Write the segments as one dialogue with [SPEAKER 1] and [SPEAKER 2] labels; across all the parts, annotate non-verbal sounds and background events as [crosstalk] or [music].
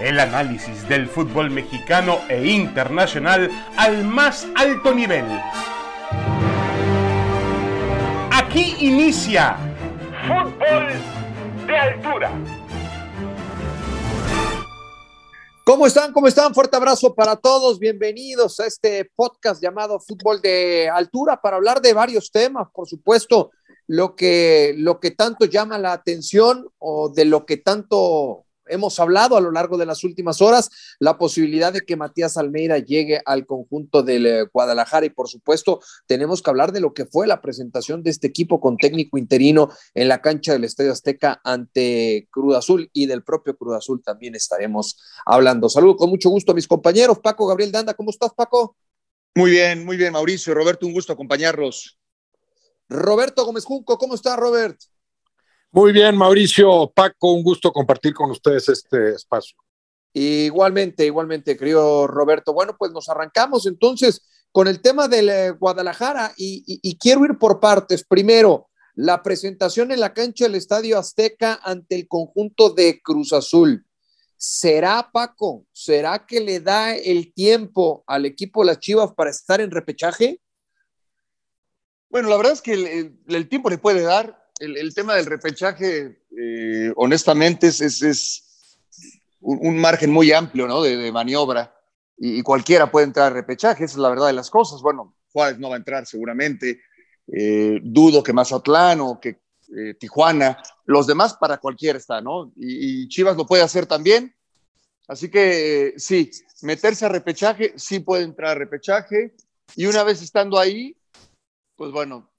[SPEAKER 1] El análisis del fútbol mexicano e internacional al más alto nivel. Aquí inicia Fútbol de Altura.
[SPEAKER 2] ¿Cómo están? ¿Cómo están? Fuerte abrazo para todos. Bienvenidos a este podcast llamado Fútbol de Altura para hablar de varios temas, por supuesto, lo que, lo que tanto llama la atención o de lo que tanto hemos hablado a lo largo de las últimas horas, la posibilidad de que Matías Almeida llegue al conjunto del eh, Guadalajara y por supuesto tenemos que hablar de lo que fue la presentación de este equipo con técnico interino en la cancha del Estadio Azteca ante Cruz Azul y del propio Cruz Azul también estaremos hablando. Saludo con mucho gusto a mis compañeros. Paco Gabriel Danda, ¿cómo estás Paco?
[SPEAKER 3] Muy bien, muy bien Mauricio y Roberto, un gusto acompañarlos.
[SPEAKER 2] Roberto Gómez Junco, ¿cómo está Robert?
[SPEAKER 4] Muy bien, Mauricio, Paco, un gusto compartir con ustedes este espacio.
[SPEAKER 2] Igualmente, igualmente, querido Roberto. Bueno, pues nos arrancamos entonces con el tema del eh, Guadalajara y, quiero ir por partes. Primero, la presentación en la cancha del Estadio Azteca ante el conjunto de Cruz Azul. ¿Será, Paco? ¿Será que le da el tiempo al equipo de las Chivas para estar en repechaje?
[SPEAKER 3] Bueno, la verdad es que el tiempo le puede dar el, tema del repechaje, eh, honestamente, es, es, un, margen muy amplio ¿no? de, maniobra y, cualquiera puede entrar al repechaje, esa es la verdad de las cosas. Bueno, Juárez no va a entrar seguramente, eh, dudo que Mazatlán o que eh, Tijuana, los demás para cualquiera está, ¿no? Y, Chivas lo puede hacer también. Así que sí, meterse a repechaje, sí puede entrar a repechaje. Y una vez estando ahí, pues bueno,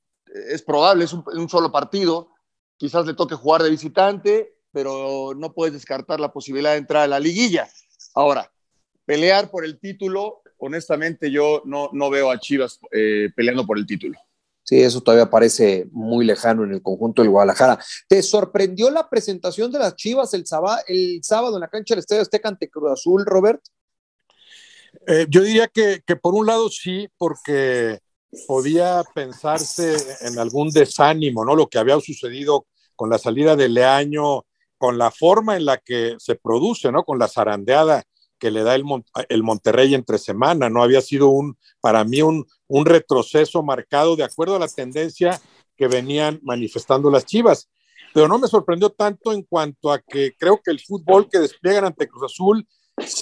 [SPEAKER 3] es probable, es un, solo partido, quizás le toque jugar de visitante, pero no puedes descartar la posibilidad de entrar a la liguilla. Ahora, pelear por el título, honestamente yo no, no veo a Chivas eh, peleando por el título.
[SPEAKER 2] Sí, eso todavía parece muy lejano en el conjunto del Guadalajara. ¿Te sorprendió la presentación de las Chivas el, sábado, el sábado en la cancha del Estadio Azteca ante Cruz Azul, Robert?
[SPEAKER 4] Eh, yo diría que, que, por un lado sí, porque podía pensarse en algún desánimo, ¿no? Lo que había sucedido con la salida de Leaño, con la forma en la que se produce, ¿no? Con la zarandeada que le da el, Monterrey entre semana, ¿no? Había sido un, para mí, un, un retroceso marcado de acuerdo a la tendencia que venían manifestando las Chivas. Pero no me sorprendió tanto en cuanto a que creo que el fútbol que despliegan ante Cruz Azul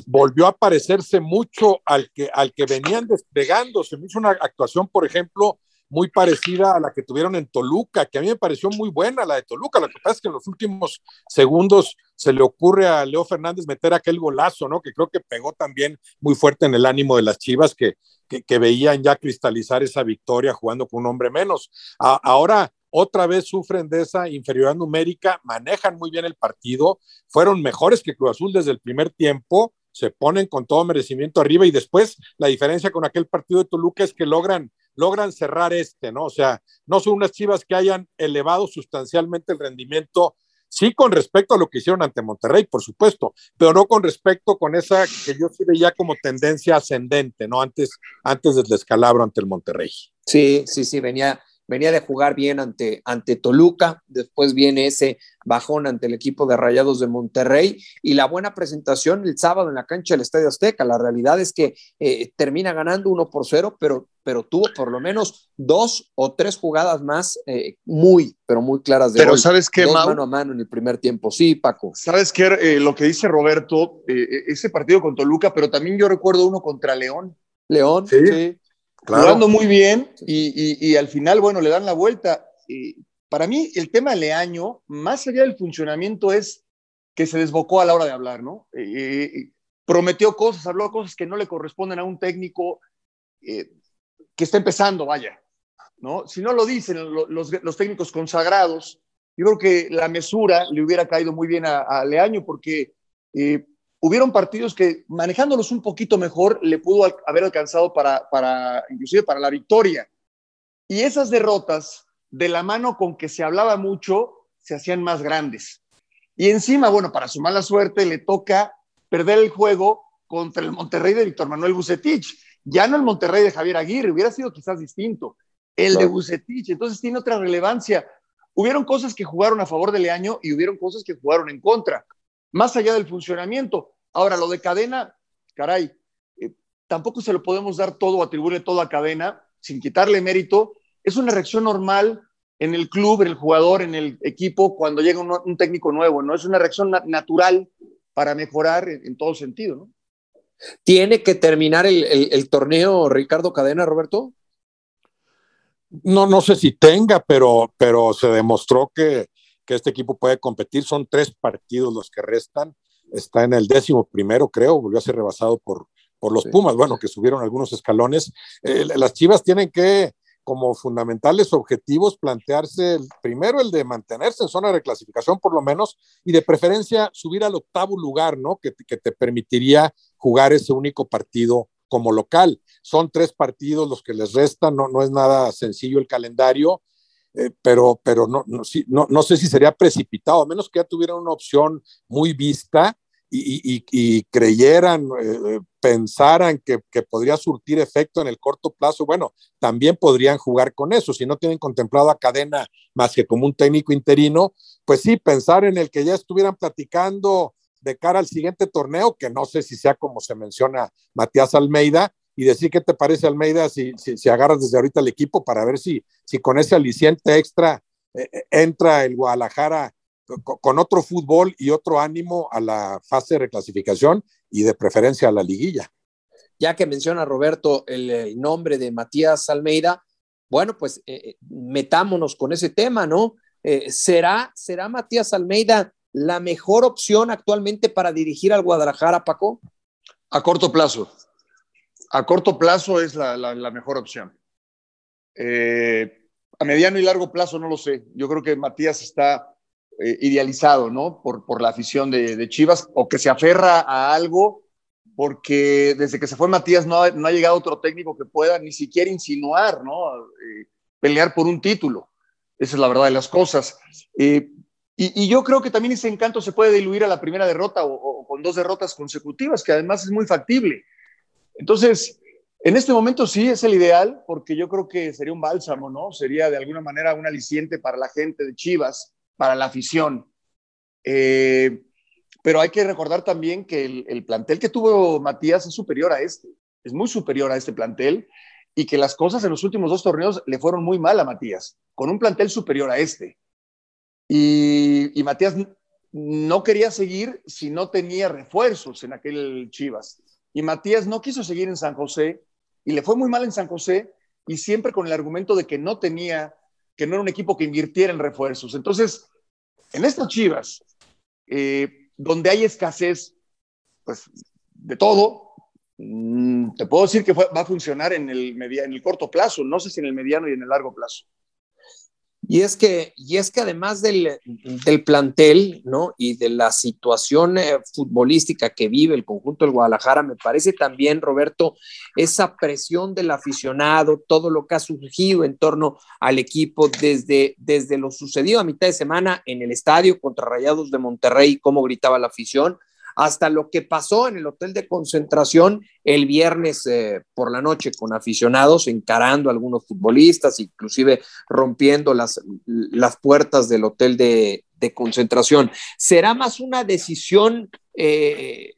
[SPEAKER 4] volvió a parecerse mucho al que, al que venían desplegando. Se me hizo una actuación, por ejemplo, muy parecida a la que tuvieron en Toluca, que a mí me pareció muy buena la de Toluca. Lo que pasa es que en los últimos segundos se le ocurre a Leo Fernández meter aquel golazo, ¿no? Que creo que pegó también muy fuerte en el ánimo de las Chivas que, que, veían ya cristalizar esa victoria jugando con un hombre menos. ahora otra vez sufren de esa inferioridad numérica, manejan muy bien el partido, fueron mejores que Cruz Azul desde el primer tiempo, se ponen con todo merecimiento arriba y después la diferencia con aquel partido de Toluca es que logran logran cerrar este, ¿no? O sea, no son unas chivas que hayan elevado sustancialmente el rendimiento, sí con respecto a lo que hicieron ante Monterrey, por supuesto, pero no con respecto con esa que yo sí veía como tendencia ascendente, ¿no? Antes, antes del descalabro ante el Monterrey.
[SPEAKER 2] Sí, sí, sí, venía, venía de jugar bien ante, ante Toluca, después viene ese bajón ante el equipo de Rayados de Monterrey y la buena presentación el sábado en la cancha del Estadio Azteca. La realidad es que eh, termina ganando uno por cero, pero, pero tuvo por lo menos dos o tres jugadas más eh, muy, pero muy claras de
[SPEAKER 3] Pero sabes qué,
[SPEAKER 2] mano a mano en el primer tiempo. Sí, Paco.
[SPEAKER 3] Sabes qué, eh, lo que dice Roberto, ese partido con Toluca, pero también yo recuerdo uno contra León.
[SPEAKER 2] León, sí
[SPEAKER 3] jugando muy bien y, al final, bueno, le dan la vuelta. para mí, el tema Leaño, más allá del funcionamiento, es que se desbocó a la hora de hablar, ¿no? Eh, eh, prometió cosas, habló cosas que no le corresponden a un técnico eh, que está empezando, vaya, ¿no? Si no lo dicen los, técnicos consagrados, yo creo que la mesura le hubiera caído muy bien a, a Leaño porque hubieron partidos que manejándolos un poquito mejor le pudo haber alcanzado para, para, inclusive para la victoria. Y esas derrotas, de la mano con que se hablaba mucho, se hacían más grandes. Y encima, bueno, para su mala suerte, le toca perder el juego contra el Monterrey de Víctor Manuel Bucetich. Ya no el Monterrey de Javier Aguirre, hubiera sido quizás distinto. El de Bucetich, entonces tiene otra relevancia. Hubieron cosas que jugaron a favor de Leaño y hubieron cosas que jugaron en contra más allá del funcionamiento. Ahora, lo de cadena, caray, eh, tampoco se lo podemos dar todo, atribuirle todo a cadena, sin quitarle mérito. Es una reacción normal en el club, en el jugador, en el equipo, cuando llega un, técnico nuevo, ¿no? Es una reacción natural para mejorar en, todo sentido, ¿no?
[SPEAKER 2] ¿Tiene que terminar el, torneo Ricardo Cadena, Roberto?
[SPEAKER 4] No, no sé si tenga, pero, pero se demostró que, que este equipo puede competir. Son tres partidos los que restan. Está en el décimo primero, creo, volvió a ser rebasado por, por los Pumas, bueno, que subieron algunos escalones. Eh, las Chivas tienen que como fundamentales objetivos plantearse el, primero el de mantenerse en zona de reclasificación por lo menos y de preferencia subir al octavo lugar, ¿no? Que, que te permitiría jugar ese único partido como local. Son tres partidos los que les restan, no, no es nada sencillo el calendario, eh, pero, pero no, no, no, no, sé si sería precipitado, a menos que ya tuvieran una opción muy vista y, creyeran, eh, pensaran que, podría surtir efecto en el corto plazo, bueno, también podrían jugar con eso. Si no tienen contemplado a cadena más que como un técnico interino, pues sí, pensar en el que ya estuvieran platicando de cara al siguiente torneo, que no sé si sea como se menciona Matías Almeida, y decir qué te parece Almeida si, si, agarras desde ahorita el equipo para ver si, si con ese aliciente extra eh, eh, entra el Guadalajara con otro fútbol y otro ánimo a la fase de reclasificación y de preferencia a la liguilla.
[SPEAKER 2] Ya que menciona Roberto el, nombre de Matías Almeida, bueno, pues eh, eh, metámonos con ese tema, ¿no? Eh, ¿será, ¿Será Matías Almeida la mejor opción actualmente para dirigir al Guadalajara, Paco?
[SPEAKER 3] A corto plazo. A corto plazo es la, mejor opción. a mediano y largo plazo no lo sé. Yo creo que Matías está eh, idealizado, ¿no? Por, por la afición de, Chivas, o que se aferra a algo, porque desde que se fue Matías no ha, llegado otro técnico que pueda ni siquiera insinuar, ¿no? Eh, pelear por un título. Esa es la verdad de las cosas. Eh, y, yo creo que también ese encanto se puede diluir a la primera derrota o, con dos derrotas consecutivas, que además es muy factible. Entonces, en este momento sí es el ideal, porque yo creo que sería un bálsamo, ¿no? Sería de alguna manera un aliciente para la gente de Chivas para la afición. Eh, pero hay que recordar también que el, plantel que tuvo Matías es superior a este, es muy superior a este plantel y que las cosas en los últimos dos torneos le fueron muy mal a Matías, con un plantel superior a este. Y, y Matías no quería seguir si no tenía refuerzos en aquel Chivas. Y Matías no quiso seguir en San José y le fue muy mal en San José y siempre con el argumento de que no tenía que no era un equipo que invirtiera en refuerzos. Entonces, en estas Chivas, eh, donde hay escasez, pues, de todo, mm, te puedo decir que va a funcionar en el, en el corto plazo, no sé si en el mediano y en el largo plazo.
[SPEAKER 2] Y es que, y es que además del, del plantel, ¿no? Y de la situación eh, futbolística que vive el conjunto del Guadalajara, me parece también, Roberto, esa presión del aficionado, todo lo que ha surgido en torno al equipo desde, desde lo sucedido a mitad de semana en el estadio contra Rayados de Monterrey, cómo gritaba la afición, hasta lo que pasó en el hotel de concentración el viernes eh, por la noche con aficionados encarando a algunos futbolistas, inclusive rompiendo las, las puertas del hotel de, concentración. ¿Será más una decisión eh,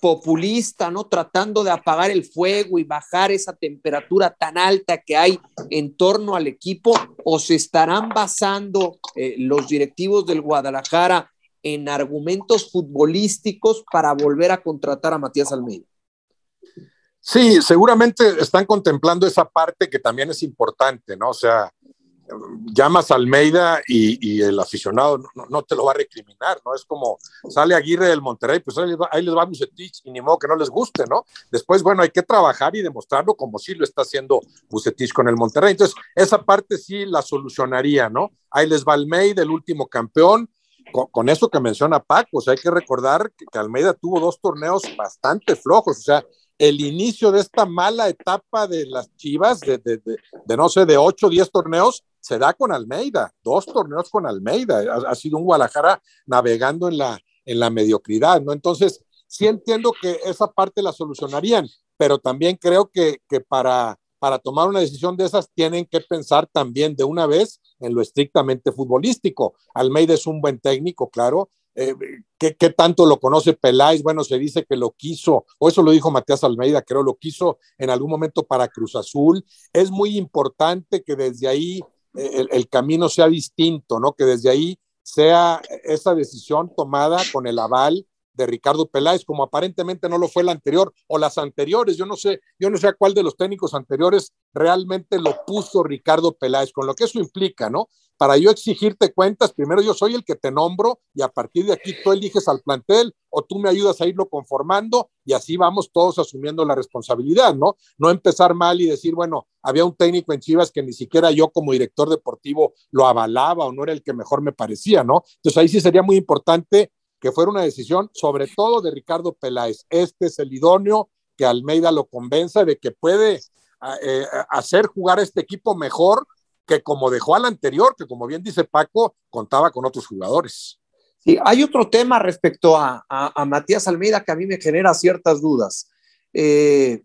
[SPEAKER 2] populista, ¿no? Tratando de apagar el fuego y bajar esa temperatura tan alta que hay en torno al equipo, o se estarán basando eh, los directivos del Guadalajara en argumentos futbolísticos para volver a contratar a Matías Almeida.
[SPEAKER 4] Sí, seguramente están contemplando esa parte que también es importante, ¿no? O sea, llamas a Almeida y, el aficionado no, te lo va a recriminar, ¿no? Es como sale Aguirre del Monterrey, pues ahí les va, ahí Bucetich y ni modo que no les guste, ¿no? Después, bueno, hay que trabajar y demostrarlo como sí lo está haciendo Bucetich con el Monterrey. Entonces, esa parte sí la solucionaría, ¿no? Ahí les va Almeida, el último campeón, con, eso que menciona Paco, o sea, hay que recordar que, Almeida tuvo dos torneos bastante flojos, o sea, el inicio de esta mala etapa de las Chivas, de, no sé, de 8 o 10 torneos, se da con Almeida, dos torneos con Almeida, ha, sido un Guadalajara navegando en la, en la mediocridad, ¿no? Entonces, sí entiendo que esa parte la solucionarían, pero también creo que, que para para tomar una decisión de esas tienen que pensar también de una vez en lo estrictamente futbolístico. Almeida es un buen técnico, claro, eh, ¿qué, ¿qué, tanto lo conoce Peláez? Bueno, se dice que lo quiso, o eso lo dijo Matías Almeida, creo, lo quiso en algún momento para Cruz Azul. Es muy importante que desde ahí eh, el, el camino sea distinto, ¿no? Que desde ahí sea esa decisión tomada con el aval de Ricardo Peláez, como aparentemente no lo fue la anterior o las anteriores. Yo no sé, yo no sé a cuál de los técnicos anteriores realmente lo puso Ricardo Peláez, con lo que eso implica, ¿no? Para yo exigirte cuentas, primero yo soy el que te nombro y a partir de aquí tú eliges al plantel o tú me ayudas a irlo conformando y así vamos todos asumiendo la responsabilidad, ¿no? No empezar mal y decir, bueno, había un técnico en Chivas que ni siquiera yo como director deportivo lo avalaba o no era el que mejor me parecía, ¿no? Entonces ahí sí sería muy importante que fuera una decisión sobre todo de Ricardo Peláez. Este es el idóneo que Almeida lo convenza de que puede eh, hacer jugar a este equipo mejor que como dejó al anterior, que como bien dice Paco, contaba con otros jugadores.
[SPEAKER 2] Sí, hay otro tema respecto a, a, a Matías Almeida que a mí me genera ciertas dudas. Eh,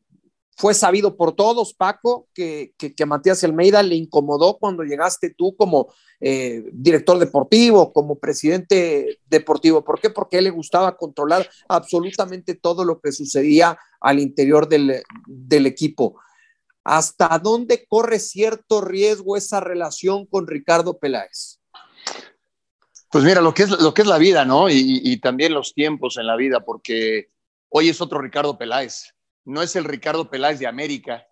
[SPEAKER 2] fue sabido por todos, Paco, que, que, que, Matías Almeida le incomodó cuando llegaste tú como eh, director deportivo, como presidente deportivo. ¿Por qué? Porque a él le gustaba controlar absolutamente todo lo que sucedía al interior del, del equipo. ¿Hasta dónde corre cierto riesgo esa relación con Ricardo Peláez?
[SPEAKER 3] Pues mira, lo que es, lo que es la vida, ¿no? Y también los tiempos en la vida, porque hoy es otro Ricardo Peláez no es el Ricardo Peláez de América,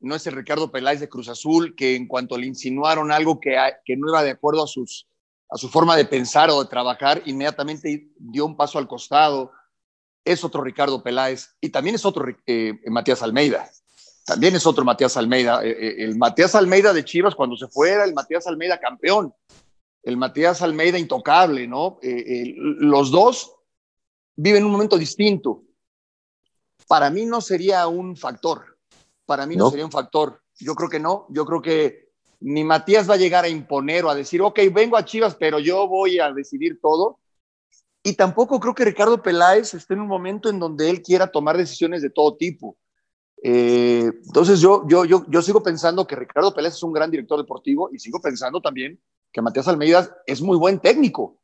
[SPEAKER 3] no es el Ricardo Peláez de Cruz Azul, que en cuanto le insinuaron algo que, que no iba de acuerdo a, sus, a su forma de pensar o de trabajar, inmediatamente dio un paso al costado. Es otro Ricardo Peláez y también es otro eh, Matías Almeida. También es otro Matías Almeida. Eh, eh, el Matías Almeida de Chivas cuando se fuera, el Matías Almeida campeón, el Matías Almeida intocable, ¿no? Eh, los dos viven un momento distinto para mí no sería un factor. Para mí no, no, sería un factor. Yo creo que no. Yo creo que ni Matías va a llegar a imponer o a decir, ok, vengo a Chivas, pero yo voy a decidir todo. Y tampoco creo que Ricardo Peláez esté en un momento en donde él quiera tomar decisiones de todo tipo. Eh, entonces yo, yo, yo, yo sigo pensando que Ricardo Peláez es un gran director deportivo y sigo pensando también que Matías Almeida es muy buen técnico.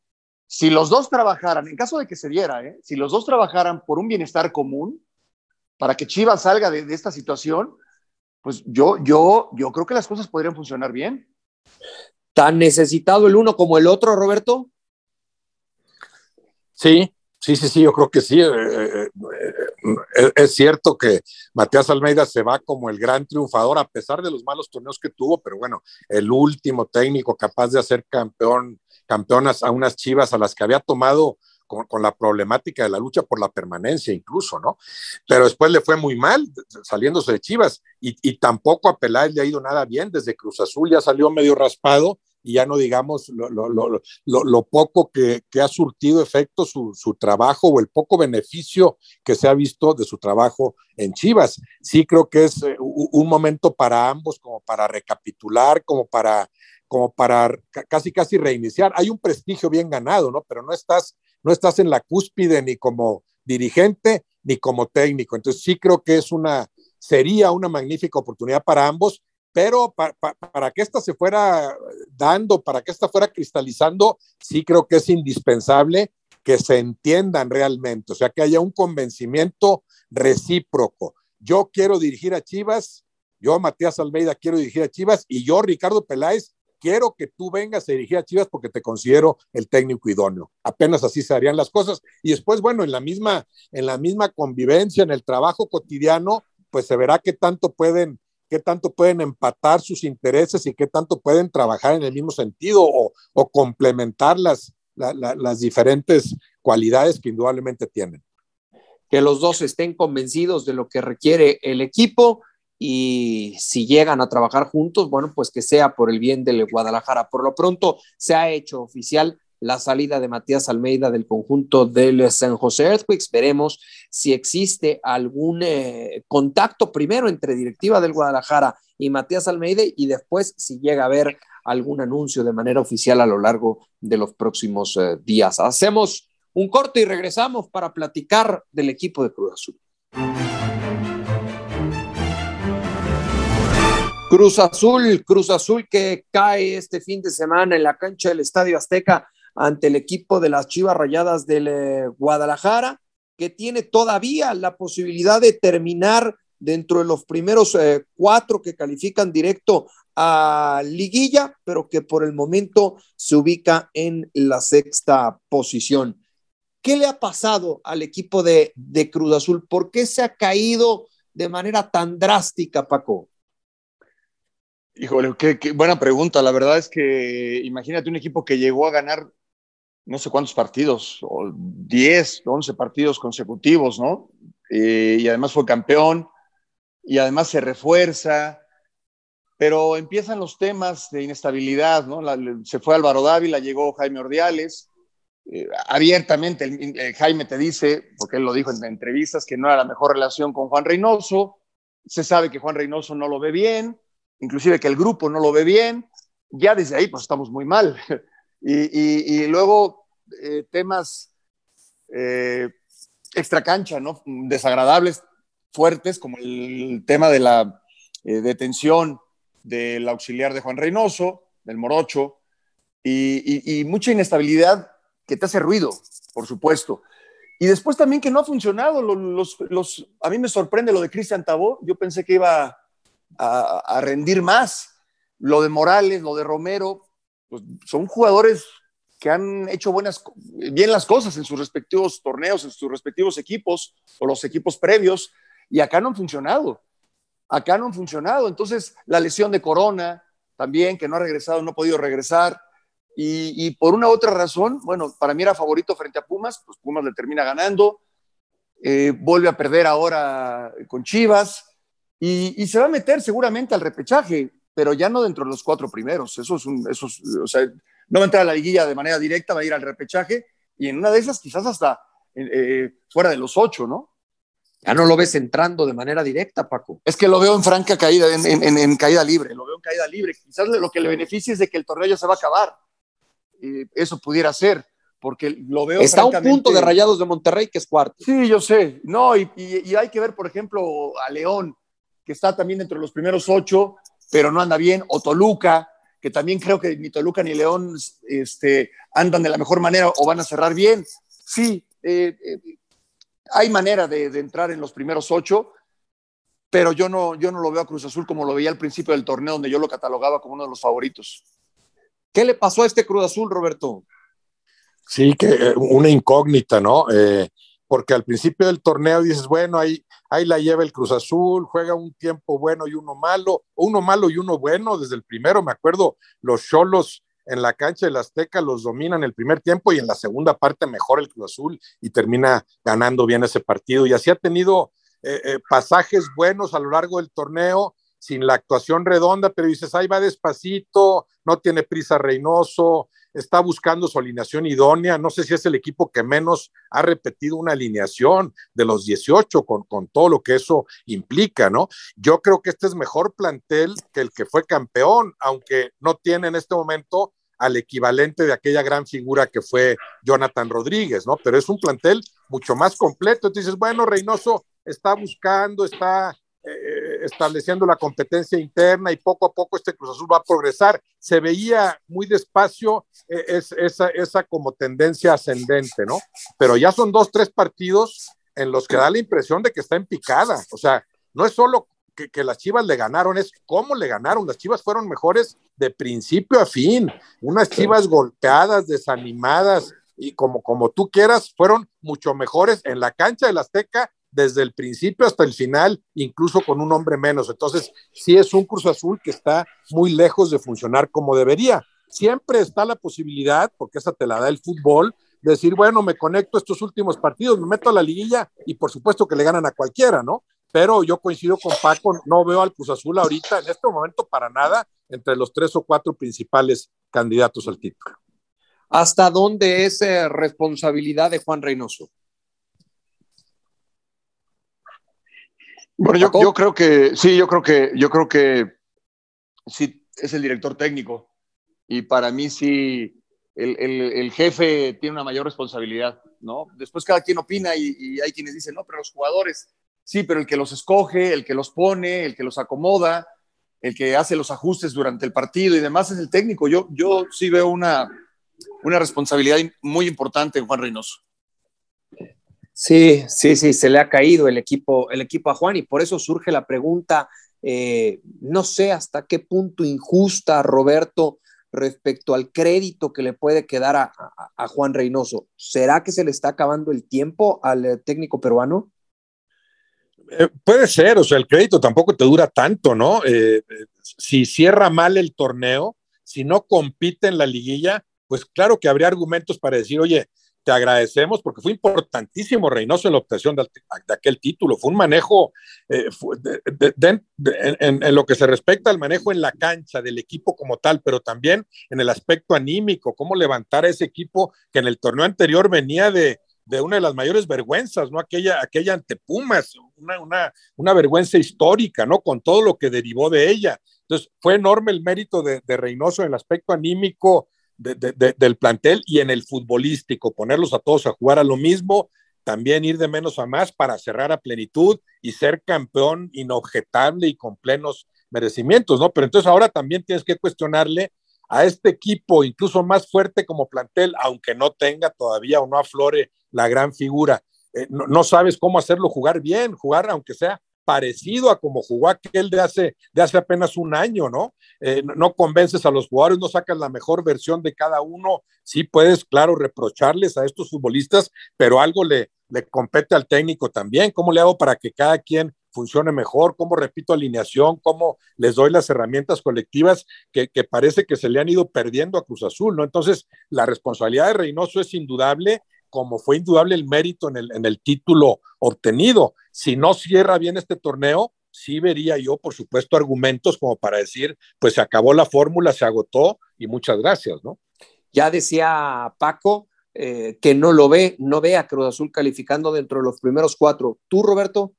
[SPEAKER 3] Si los dos trabajaran, en caso de que se diera, ¿eh? si los dos trabajaran por un bienestar común, para que Chivas salga de, de, esta situación, pues yo, yo, yo creo que las cosas podrían funcionar bien.
[SPEAKER 2] ¿Tan necesitado el uno como el otro, Roberto?
[SPEAKER 4] Sí, sí, sí, sí, yo creo que sí. Eh, eh, eh, es cierto que Matías Almeida se va como el gran triunfador a pesar de los malos torneos que tuvo, pero bueno, el último técnico capaz de hacer campeón, campeonas a unas Chivas a las que había tomado con, con, la problemática de la lucha por la permanencia incluso, ¿no? Pero después le fue muy mal saliéndose de Chivas y, y tampoco a Peláez le ha ido nada bien, desde Cruz Azul ya salió medio raspado y ya no digamos lo, lo, lo, lo poco que, que, ha surtido efecto su, su, trabajo o el poco beneficio que se ha visto de su trabajo en Chivas. Sí creo que es eh, un momento para ambos como para recapitular, como para como para casi casi reiniciar. Hay un prestigio bien ganado, ¿no? Pero no estás no estás en la cúspide ni como dirigente ni como técnico. Entonces sí creo que es una, sería una magnífica oportunidad para ambos, pero pa, pa, para que esta se fuera dando, para que esta fuera cristalizando, sí creo que es indispensable que se entiendan realmente, o sea, que haya un convencimiento recíproco. Yo quiero dirigir a Chivas, yo, Matías Almeida, quiero dirigir a Chivas y yo, Ricardo Peláez, quiero que tú vengas a dirigir a Chivas porque te considero el técnico idóneo. Apenas así se harían las cosas. Y después, bueno, en la misma, en la misma convivencia, en el trabajo cotidiano, pues se verá qué tanto pueden, qué tanto pueden empatar sus intereses y qué tanto pueden trabajar en el mismo sentido o, complementar las, la, la, las diferentes cualidades que indudablemente tienen.
[SPEAKER 2] Que los dos estén convencidos de lo que requiere el equipo y si llegan a trabajar juntos, bueno, pues que sea por el bien del Guadalajara. Por lo pronto se ha hecho oficial la salida de Matías Almeida del conjunto del San José Earthquakes. Veremos si existe algún eh, contacto primero entre directiva del Guadalajara y Matías Almeida y después si llega a haber algún anuncio de manera oficial a lo largo de los próximos eh, días. Hacemos un corte y regresamos para platicar del equipo de Cruz Azul. Cruz Azul, Cruz Azul que cae este fin de semana en la cancha del Estadio Azteca ante el equipo de las Chivas Rayadas del eh, Guadalajara, que tiene todavía la posibilidad de terminar dentro de los primeros eh, cuatro que califican directo a liguilla, pero que por el momento se ubica en la sexta posición. ¿Qué le ha pasado al equipo de, de Cruz Azul? ¿Por qué se ha caído de manera tan drástica, Paco?
[SPEAKER 3] Híjole, qué, buena pregunta. La verdad es que imagínate un equipo que llegó a ganar no sé cuántos partidos, o 10, 11 partidos consecutivos, ¿no? Eh, y además fue campeón, y además se refuerza, pero empiezan los temas de inestabilidad, ¿no? Se fue Álvaro Dávila, llegó Jaime Ordiales, eh, abiertamente Jaime te dice, porque él lo dijo en entrevistas, que no era la mejor relación con Juan Reynoso, se sabe que Juan Reynoso no lo ve bien, inclusive que el grupo no lo ve bien, ya desde ahí pues estamos muy mal. [laughs] Y, luego eh, temas eh, extracancha, ¿no? Desagradables, fuertes, como el tema de la eh, detención del auxiliar de Juan Reynoso, del Morocho, y, mucha inestabilidad que te hace ruido, por supuesto. Y después también que no ha funcionado. Los, los, los a mí me sorprende lo de Cristian Tabó. Yo pensé que iba a, rendir más. Lo de Morales, lo de Romero, pues son jugadores que han hecho buenas, bien las cosas en sus respectivos torneos, en sus respectivos equipos o los equipos previos, y acá no han funcionado. Acá no han funcionado. Entonces, la lesión de Corona también, que no ha regresado, no ha podido regresar. Y, por una otra razón, bueno, para mí era favorito frente a Pumas, pues Pumas le termina ganando, eh, vuelve a perder ahora con Chivas y, y, se va a meter seguramente al repechaje, pero ya no dentro de los cuatro primeros. Eso es un, eso es, o sea, no va a entrar a la liguilla de manera directa, va a ir al repechaje y en una de esas quizás hasta eh, fuera de los ocho, ¿no?
[SPEAKER 2] Ya no lo ves entrando de manera directa, Paco.
[SPEAKER 3] Es que lo veo en franca caída, en, en, en caída libre, lo veo en caída libre. Quizás lo que le beneficia es de que el torneo ya se va a acabar. Eh, eso pudiera ser, porque lo veo.
[SPEAKER 2] Está a un punto de Rayados de Monterrey, que es cuarto.
[SPEAKER 3] Sí, yo sé. No, y, y, y hay que ver, por ejemplo, a León, que está también entre los primeros ocho, pero no anda bien, o Toluca, que también creo que ni Toluca ni León este, andan de la mejor manera o van a cerrar bien. Sí, eh, eh, hay manera de, entrar en los primeros ocho, pero yo no, yo no lo veo a Cruz Azul como lo veía al principio del torneo, donde yo lo catalogaba como uno de los favoritos.
[SPEAKER 2] ¿Qué le pasó a este Cruz Azul, Roberto?
[SPEAKER 4] Sí, que eh, una incógnita, ¿no? Porque al principio del torneo dices, bueno, ahí, ahí la lleva el Cruz Azul, juega un tiempo bueno y uno malo, uno malo y uno bueno, desde el primero, me acuerdo, los Cholos en la cancha del Azteca los dominan el primer tiempo y en la segunda parte mejor el Cruz Azul y termina ganando bien ese partido. Y así ha tenido eh, eh, pasajes buenos a lo largo del torneo, sin la actuación redonda, pero dices, ahí va despacito, no tiene prisa Reynoso, está buscando su alineación idónea. No sé si es el equipo que menos ha repetido una alineación de los 18 con, con, todo lo que eso implica, ¿no? Yo creo que este es mejor plantel que el que fue campeón, aunque no tiene en este momento al equivalente de aquella gran figura que fue Jonathan Rodríguez, ¿no? Pero es un plantel mucho más completo. Entonces, bueno, Reynoso está buscando, está estableciendo la competencia interna y poco a poco este Cruz Azul va a progresar. Se veía muy despacio eh, es, esa, esa como tendencia ascendente, ¿no? Pero ya son dos, tres partidos en los que da la impresión de que está en picada. O sea, no es solo que, que, las Chivas le ganaron, es cómo le ganaron. Las Chivas fueron mejores de principio a fin. Unas Chivas golpeadas, desanimadas y como, como tú quieras, fueron mucho mejores en la cancha del Azteca desde el principio hasta el final, incluso con un hombre menos. Entonces, sí es un Cruz Azul que está muy lejos de funcionar como debería. Siempre está la posibilidad, porque esa te la da el fútbol, de decir, bueno, me conecto estos últimos partidos, me meto a la liguilla y por supuesto que le ganan a cualquiera, ¿no? Pero yo coincido con Paco, no veo al Cruz Azul ahorita, en este momento, para nada, entre los tres o cuatro principales candidatos al título.
[SPEAKER 2] ¿Hasta dónde es eh, responsabilidad de Juan Reynoso?
[SPEAKER 3] Bueno, yo, yo, creo que sí, yo creo que yo creo que sí es el director técnico y para mí sí el, el, el jefe tiene una mayor responsabilidad, ¿no? Después cada quien opina y, y, hay quienes dicen no, pero los jugadores sí, pero el que los escoge, el que los pone, el que los acomoda, el que hace los ajustes durante el partido y demás es el técnico. Yo yo sí veo una una responsabilidad muy importante Juan Reynoso.
[SPEAKER 2] Sí, sí, sí, se le ha caído el equipo, el equipo a Juan y por eso surge la pregunta, eh, no sé hasta qué punto injusta, Roberto, respecto al crédito que le puede quedar a, Juan Reynoso. ¿Será que se le está acabando el tiempo al eh, técnico peruano?
[SPEAKER 4] Eh, puede ser, o sea, el crédito tampoco te dura tanto, ¿no? si cierra mal el torneo, si no compite en la liguilla, pues claro que habría argumentos para decir, oye, te agradecemos porque fue importantísimo Reynoso en la obtención de, aquel título. Fue un manejo eh, en, lo que se respecta al manejo en la cancha del equipo como tal, pero también en el aspecto anímico, cómo levantar a ese equipo que en el torneo anterior venía de, una de las mayores vergüenzas, ¿no? Aquella, aquella ante Pumas, una, una, una, vergüenza histórica, ¿no? Con todo lo que derivó de ella. Entonces, fue enorme el mérito de, de Reynoso en el aspecto anímico, del plantel y en el futbolístico, ponerlos a todos a jugar a lo mismo, también ir de menos a más para cerrar a plenitud y ser campeón inobjetable y con plenos merecimientos, ¿no? Pero entonces ahora también tienes que cuestionarle a este equipo, incluso más fuerte como plantel, aunque no tenga todavía o no aflore la gran figura. Eh, no, no, sabes cómo hacerlo jugar bien, jugar aunque sea parecido a como jugó aquel de hace, de hace apenas un año, ¿no? Eh, ¿no? convences a los jugadores, no sacas la mejor versión de cada uno. Sí puedes, claro, reprocharles a estos futbolistas, pero algo le, le compete al técnico también. ¿Cómo le hago para que cada quien funcione mejor? ¿Cómo repito alineación? ¿Cómo les doy las herramientas colectivas que, que parece que se le han ido perdiendo a Cruz Azul, ¿no? Entonces, la responsabilidad de Reynoso es indudable como fue indudable el mérito en el, en el título obtenido. Si no cierra bien este torneo, sí vería yo, por supuesto, argumentos como para decir, pues se acabó la fórmula, se agotó y muchas gracias, ¿no?
[SPEAKER 2] Ya decía Paco eh, que no lo ve, no ve a Cruz Azul calificando dentro de los primeros cuatro. ¿Tú, Roberto?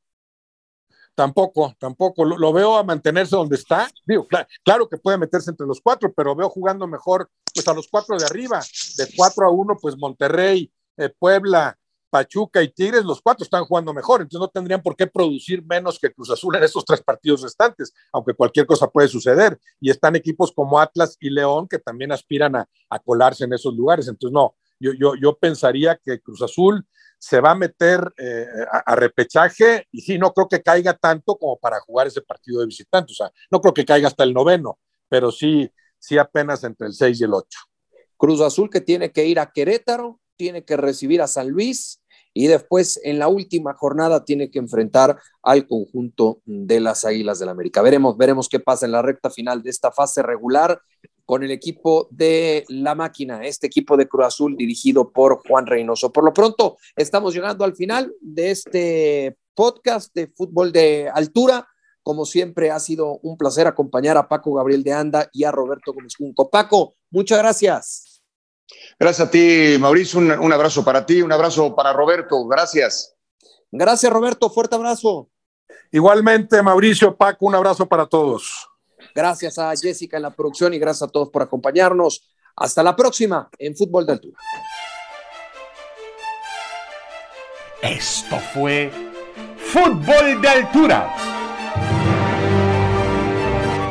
[SPEAKER 4] Tampoco, tampoco. Lo, veo a mantenerse donde está. Digo, claro, que puede meterse entre los cuatro, pero veo jugando mejor pues a los cuatro de arriba. De cuatro a uno, pues Monterrey, eh, Puebla, Pachuca y Tigres, los cuatro están jugando mejor, entonces no tendrían por qué producir menos que Cruz Azul en estos tres partidos restantes, aunque cualquier cosa puede suceder. Y están equipos como Atlas y León que también aspiran a, colarse en esos lugares. Entonces, no, yo, yo, yo pensaría que Cruz Azul se va a meter eh, a, repechaje y sí, no creo que caiga tanto como para jugar ese partido de visitante. O sea, no creo que caiga hasta el noveno, pero sí, sí apenas entre el 6 y el 8.
[SPEAKER 2] Cruz Azul que tiene que ir a Querétaro, tiene que recibir a San Luis y después en la última jornada tiene que enfrentar al conjunto de las Águilas del la América. Veremos, veremos qué pasa en la recta final de esta fase regular con el equipo de la máquina, este equipo de Cruz Azul dirigido por Juan Reynoso. Por lo pronto, estamos llegando al final de este podcast de fútbol de altura. Como siempre, ha sido un placer acompañar a Paco Gabriel de Anda y a Roberto Gómez Junco. Paco, muchas gracias.
[SPEAKER 3] Gracias a ti, Mauricio. Un, abrazo para ti, un abrazo para Roberto. Gracias.
[SPEAKER 2] Gracias, Roberto. Fuerte abrazo.
[SPEAKER 4] Igualmente, Mauricio, Paco, un abrazo para todos.
[SPEAKER 2] Gracias a Jessica en la producción y gracias a todos por acompañarnos. Hasta la próxima en Fútbol de Altura.
[SPEAKER 1] Esto fue Fútbol de Altura